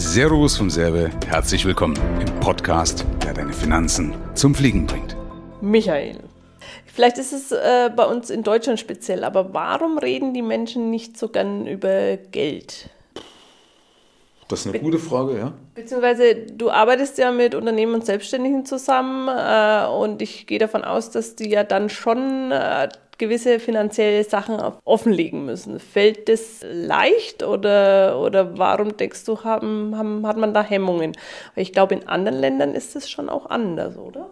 Servus vom Serve, herzlich willkommen im Podcast, der deine Finanzen zum Fliegen bringt. Michael, vielleicht ist es äh, bei uns in Deutschland speziell, aber warum reden die Menschen nicht so gern über Geld? Das ist eine Be gute Frage, ja. Beziehungsweise du arbeitest ja mit Unternehmen und Selbstständigen zusammen äh, und ich gehe davon aus, dass die ja dann schon äh, gewisse finanzielle Sachen offenlegen müssen. Fällt das leicht oder, oder warum denkst du, haben, haben, hat man da Hemmungen? Ich glaube, in anderen Ländern ist es schon auch anders, oder?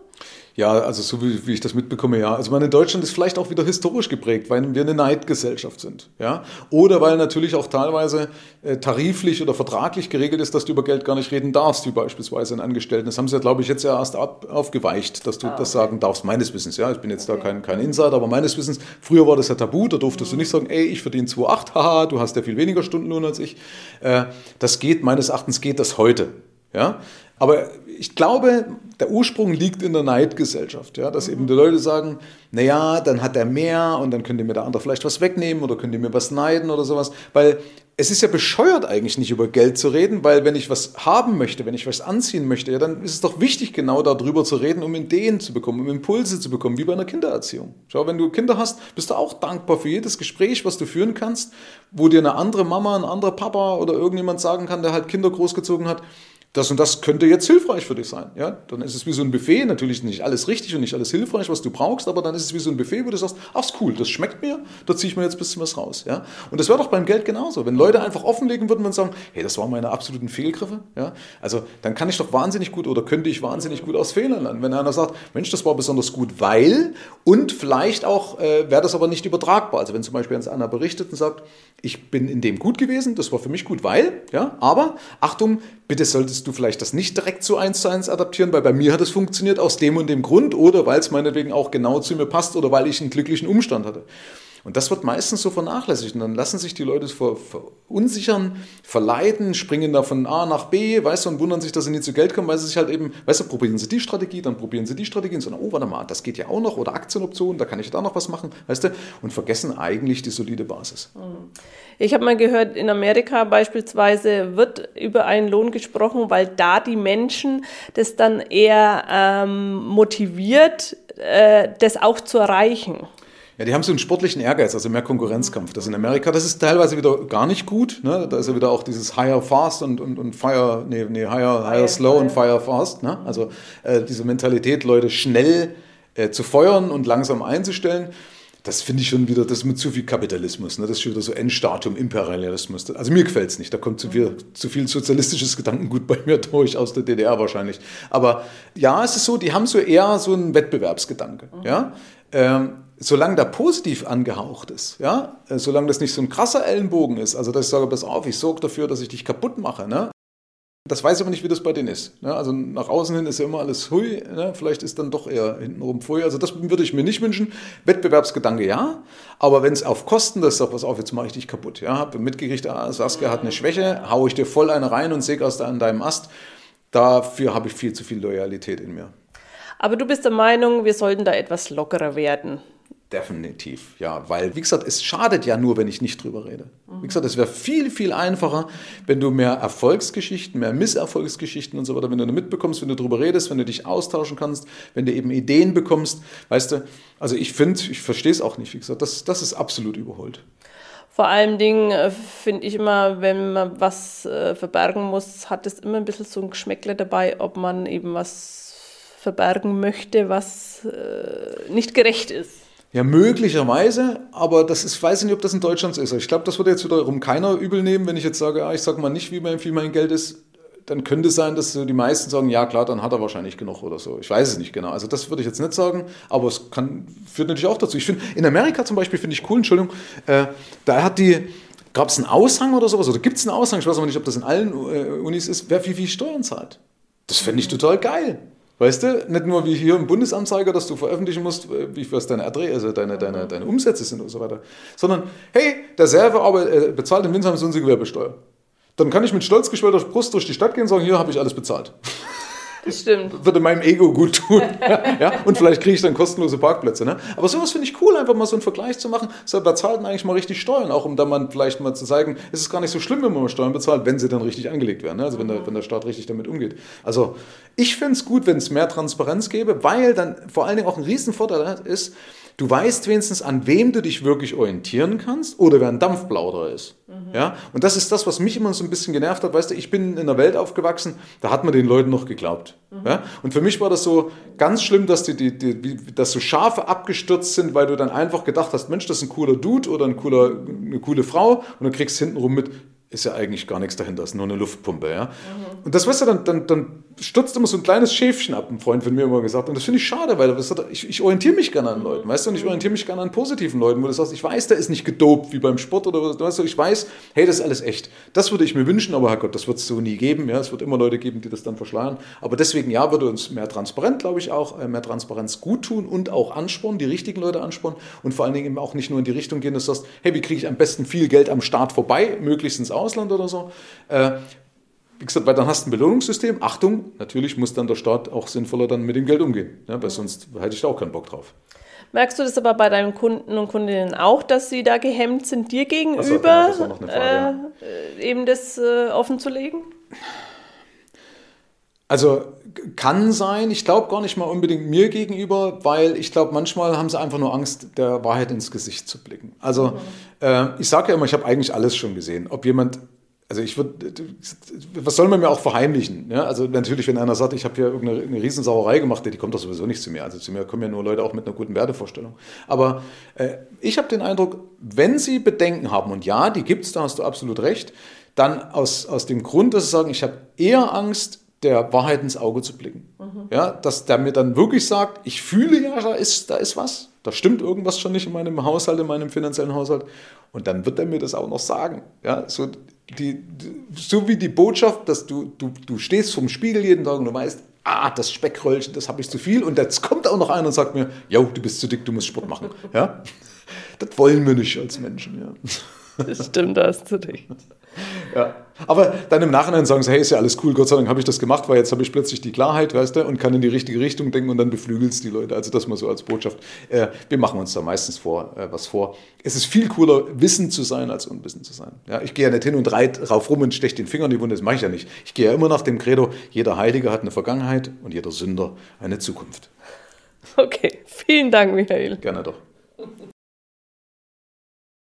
Ja, also so wie, wie, ich das mitbekomme, ja. Also man in Deutschland ist vielleicht auch wieder historisch geprägt, weil wir eine Neidgesellschaft sind, ja. Oder weil natürlich auch teilweise äh, tariflich oder vertraglich geregelt ist, dass du über Geld gar nicht reden darfst, wie beispielsweise ein Angestellten. Das haben sie ja, glaube ich, jetzt ja erst ab, aufgeweicht, dass du ah, okay. das sagen darfst, meines Wissens, ja. Ich bin jetzt okay. da kein, kein Insider, aber meines Wissens, früher war das ja tabu, da durftest mhm. du nicht sagen, ey, ich verdiene 2,8, haha, du hast ja viel weniger Stundenlohn als ich. Äh, das geht, meines Erachtens geht das heute, ja. Aber ich glaube, der Ursprung liegt in der Neidgesellschaft, ja, dass eben die Leute sagen, naja, dann hat er mehr und dann könnte mir der andere vielleicht was wegnehmen oder könnte mir was neiden oder sowas, weil es ist ja bescheuert eigentlich nicht über Geld zu reden, weil wenn ich was haben möchte, wenn ich was anziehen möchte, ja, dann ist es doch wichtig, genau darüber zu reden, um Ideen zu bekommen, um Impulse zu bekommen, wie bei einer Kindererziehung. Schau, wenn du Kinder hast, bist du auch dankbar für jedes Gespräch, was du führen kannst, wo dir eine andere Mama, ein anderer Papa oder irgendjemand sagen kann, der halt Kinder großgezogen hat, das und das könnte jetzt hilfreich für dich sein. Ja? Dann ist es wie so ein Buffet, natürlich nicht alles richtig und nicht alles hilfreich, was du brauchst, aber dann ist es wie so ein Buffet, wo du sagst, ach, ist cool, das schmeckt mir, da ziehe ich mir jetzt ein bisschen was raus. Ja? Und das wäre doch beim Geld genauso. Wenn Leute einfach offenlegen würden und sagen, hey, das waren meine absoluten Fehlgriffe, ja? also dann kann ich doch wahnsinnig gut oder könnte ich wahnsinnig gut aus Fehlern lernen. Wenn einer sagt, Mensch, das war besonders gut, weil und vielleicht auch äh, wäre das aber nicht übertragbar. Also wenn zum Beispiel einer berichtet und sagt, ich bin in dem gut gewesen, das war für mich gut, weil, ja, aber Achtung, bitte solltest du vielleicht das nicht direkt zu eins zu eins adaptieren, weil bei mir hat es funktioniert aus dem und dem Grund oder weil es meinetwegen auch genau zu mir passt oder weil ich einen glücklichen Umstand hatte. Und das wird meistens so vernachlässigt. Und dann lassen sich die Leute verunsichern, verleiten, springen da von A nach B, weißt du, und wundern sich, dass sie nie zu Geld kommen, weil sie sich halt eben, weißt du, probieren sie die Strategie, dann probieren sie die Strategie und sagen, oh, warte mal, das geht ja auch noch, oder Aktienoptionen, da kann ich da noch was machen, weißt du, und vergessen eigentlich die solide Basis. Mhm. Ich habe mal gehört, in Amerika beispielsweise wird über einen Lohn gesprochen, weil da die Menschen das dann eher ähm, motiviert, äh, das auch zu erreichen. Ja, die haben so einen sportlichen Ehrgeiz, also mehr Konkurrenzkampf. Das in Amerika, das ist teilweise wieder gar nicht gut. Ne? Da ist ja wieder auch dieses Higher Fast und, und, und Fire, nee, nee, Higher, higher Slow und Fire Fast. Ne? Also äh, diese Mentalität, Leute schnell äh, zu feuern und langsam einzustellen. Das finde ich schon wieder, das ist mit zu viel Kapitalismus. Ne? Das ist schon wieder so Endstadium Imperialismus. Also mir gefällt es nicht. Da kommt zu viel, zu viel sozialistisches Gedankengut bei mir durch, aus der DDR wahrscheinlich. Aber ja, es ist so, die haben so eher so einen Wettbewerbsgedanke. Mhm. Ja? Ähm, solange der positiv angehaucht ist, ja, äh, solange das nicht so ein krasser Ellenbogen ist, also dass ich sage, pass auf, ich sorge dafür, dass ich dich kaputt mache, ne? Das weiß ich aber nicht, wie das bei denen ist. Ne? Also nach außen hin ist ja immer alles hui, ne? vielleicht ist dann doch eher hintenrum pfui. Also das würde ich mir nicht wünschen. Wettbewerbsgedanke ja, aber wenn es auf Kosten das sagt, pass auf, jetzt mache ich dich kaputt. Ja, habe mitgekriegt, ah, Saskia hat eine Schwäche, haue ich dir voll eine rein und säge aus an deinem Ast. Dafür habe ich viel zu viel Loyalität in mir. Aber du bist der Meinung, wir sollten da etwas lockerer werden. Definitiv, ja, weil, wie gesagt, es schadet ja nur, wenn ich nicht drüber rede. Wie gesagt, es wäre viel, viel einfacher, wenn du mehr Erfolgsgeschichten, mehr Misserfolgsgeschichten und so weiter, wenn du mitbekommst, wenn du drüber redest, wenn du dich austauschen kannst, wenn du eben Ideen bekommst, weißt du, also ich finde, ich verstehe es auch nicht, wie gesagt, das, das ist absolut überholt. Vor allem Dingen äh, finde ich immer, wenn man was äh, verbergen muss, hat es immer ein bisschen so ein Geschmäckle dabei, ob man eben was verbergen möchte, was äh, nicht gerecht ist. Ja, möglicherweise, aber das ist, weiß ich nicht, ob das in Deutschland so ist. Ich glaube, das würde jetzt wiederum keiner übel nehmen, wenn ich jetzt sage, ja, ich sage mal nicht, wie mein, wie mein Geld ist. Dann könnte es sein, dass die meisten sagen, ja klar, dann hat er wahrscheinlich genug oder so. Ich weiß es nicht genau. Also das würde ich jetzt nicht sagen, aber es kann, führt natürlich auch dazu. Ich finde, in Amerika zum Beispiel finde ich cool, Entschuldigung, äh, da hat die, gab es einen Aushang oder sowas, oder gibt es einen Aushang, ich weiß aber nicht, ob das in allen äh, Unis ist, wer wie viel Steuern zahlt. Das fände ich total geil. Weißt du, nicht nur wie hier im Bundesanzeiger, dass du veröffentlichen musst, äh, wie was deine Erträge, also deine, deine, deine Umsätze sind und so weiter, sondern hey, der Server äh, bezahlt im so unsere Gewerbesteuer. Dann kann ich mit stolz geschwellter Brust durch die Stadt gehen und sagen, hier habe ich alles bezahlt. Das stimmt. Würde meinem Ego gut tun. ja? Und vielleicht kriege ich dann kostenlose Parkplätze. Ne? Aber sowas finde ich cool, einfach mal so einen Vergleich zu machen. So, da zahlt man eigentlich mal richtig Steuern, auch um dann mal vielleicht mal zu zeigen, es ist gar nicht so schlimm, wenn man Steuern bezahlt, wenn sie dann richtig angelegt werden. Ne? Also wenn der, wenn der Staat richtig damit umgeht. Also ich finde es gut, wenn es mehr Transparenz gäbe, weil dann vor allen Dingen auch ein Riesenvorteil ist, Du weißt wenigstens, an wem du dich wirklich orientieren kannst oder wer ein Dampfplauderer ist. Mhm. Ja? Und das ist das, was mich immer so ein bisschen genervt hat. Weißt du, ich bin in einer Welt aufgewachsen, da hat man den Leuten noch geglaubt. Mhm. Ja? Und für mich war das so ganz schlimm, dass, die, die, die, dass so Schafe abgestürzt sind, weil du dann einfach gedacht hast, Mensch, das ist ein cooler Dude oder ein cooler, eine coole Frau und du kriegst hintenrum mit, ist ja eigentlich gar nichts dahinter, ist nur eine Luftpumpe. Ja? Mhm. Und das weißt du, dann, dann, dann stürzt immer so ein kleines Schäfchen ab, ein Freund von mir immer gesagt. Und das finde ich schade, weil das, ich, ich orientiere mich gerne an Leuten, weißt du, und ich orientiere mich gerne an positiven Leuten, wo du sagst, ich weiß, der ist nicht gedopt wie beim Sport oder was, weißt du, ich weiß, hey, das ist alles echt. Das würde ich mir wünschen, aber Herrgott, das wird es so nie geben. Ja? Es wird immer Leute geben, die das dann verschleiern. Aber deswegen, ja, würde uns mehr Transparenz, glaube ich, auch, äh, mehr Transparenz gut tun und auch anspornen, die richtigen Leute anspornen und vor allen Dingen eben auch nicht nur in die Richtung gehen, dass du sagst, hey, wie kriege ich am besten viel Geld am Staat vorbei, möglichst ins Ausland oder so. Äh, gesagt, weil dann hast du ein Belohnungssystem. Achtung, natürlich muss dann der Staat auch sinnvoller dann mit dem Geld umgehen, ja, weil sonst hätte ich da auch keinen Bock drauf. Merkst du das aber bei deinen Kunden und Kundinnen auch, dass sie da gehemmt sind, dir gegenüber so, das äh, eben das äh, offen zu legen? Also kann sein, ich glaube gar nicht mal unbedingt mir gegenüber, weil ich glaube, manchmal haben sie einfach nur Angst, der Wahrheit ins Gesicht zu blicken. Also mhm. äh, ich sage ja immer, ich habe eigentlich alles schon gesehen. Ob jemand also ich würde, was soll man mir auch verheimlichen? Ja? Also natürlich, wenn einer sagt, ich habe hier irgendeine eine Riesensauerei gemacht, die kommt doch sowieso nicht zu mir. Also zu mir kommen ja nur Leute auch mit einer guten Wertevorstellung. Aber äh, ich habe den Eindruck, wenn sie Bedenken haben, und ja, die gibt es, da hast du absolut recht, dann aus, aus dem Grund, dass sie sagen, ich habe eher Angst, der Wahrheit ins Auge zu blicken. Mhm. Ja, dass der mir dann wirklich sagt, ich fühle ja, da ist, da ist was, da stimmt irgendwas schon nicht in meinem Haushalt, in meinem finanziellen Haushalt. Und dann wird er mir das auch noch sagen. Ja, so, die, so wie die Botschaft, dass du, du, du stehst vom Spiegel jeden Tag und du weißt, ah, das Speckröllchen, das habe ich zu viel. Und jetzt kommt auch noch einer und sagt mir, jo, du bist zu dick, du musst Sport machen. Ja? Das wollen wir nicht als Menschen. Ja. Das stimmt, da hast du recht. Ja. Aber dann im Nachhinein sagen sie, hey, ist ja alles cool, Gott sei Dank habe ich das gemacht, weil jetzt habe ich plötzlich die Klarheit, weißt du, und kann in die richtige Richtung denken und dann beflügelt es die Leute. Also das mal so als Botschaft. Äh, wir machen uns da meistens vor, äh, was vor. Es ist viel cooler, wissend zu sein, als unwissend zu sein. Ja, ich gehe ja nicht hin und reite rauf rum und steche den Finger in die Wunde, das mache ich ja nicht. Ich gehe ja immer nach dem Credo, jeder Heilige hat eine Vergangenheit und jeder Sünder eine Zukunft. Okay, vielen Dank, Michael. Gerne doch.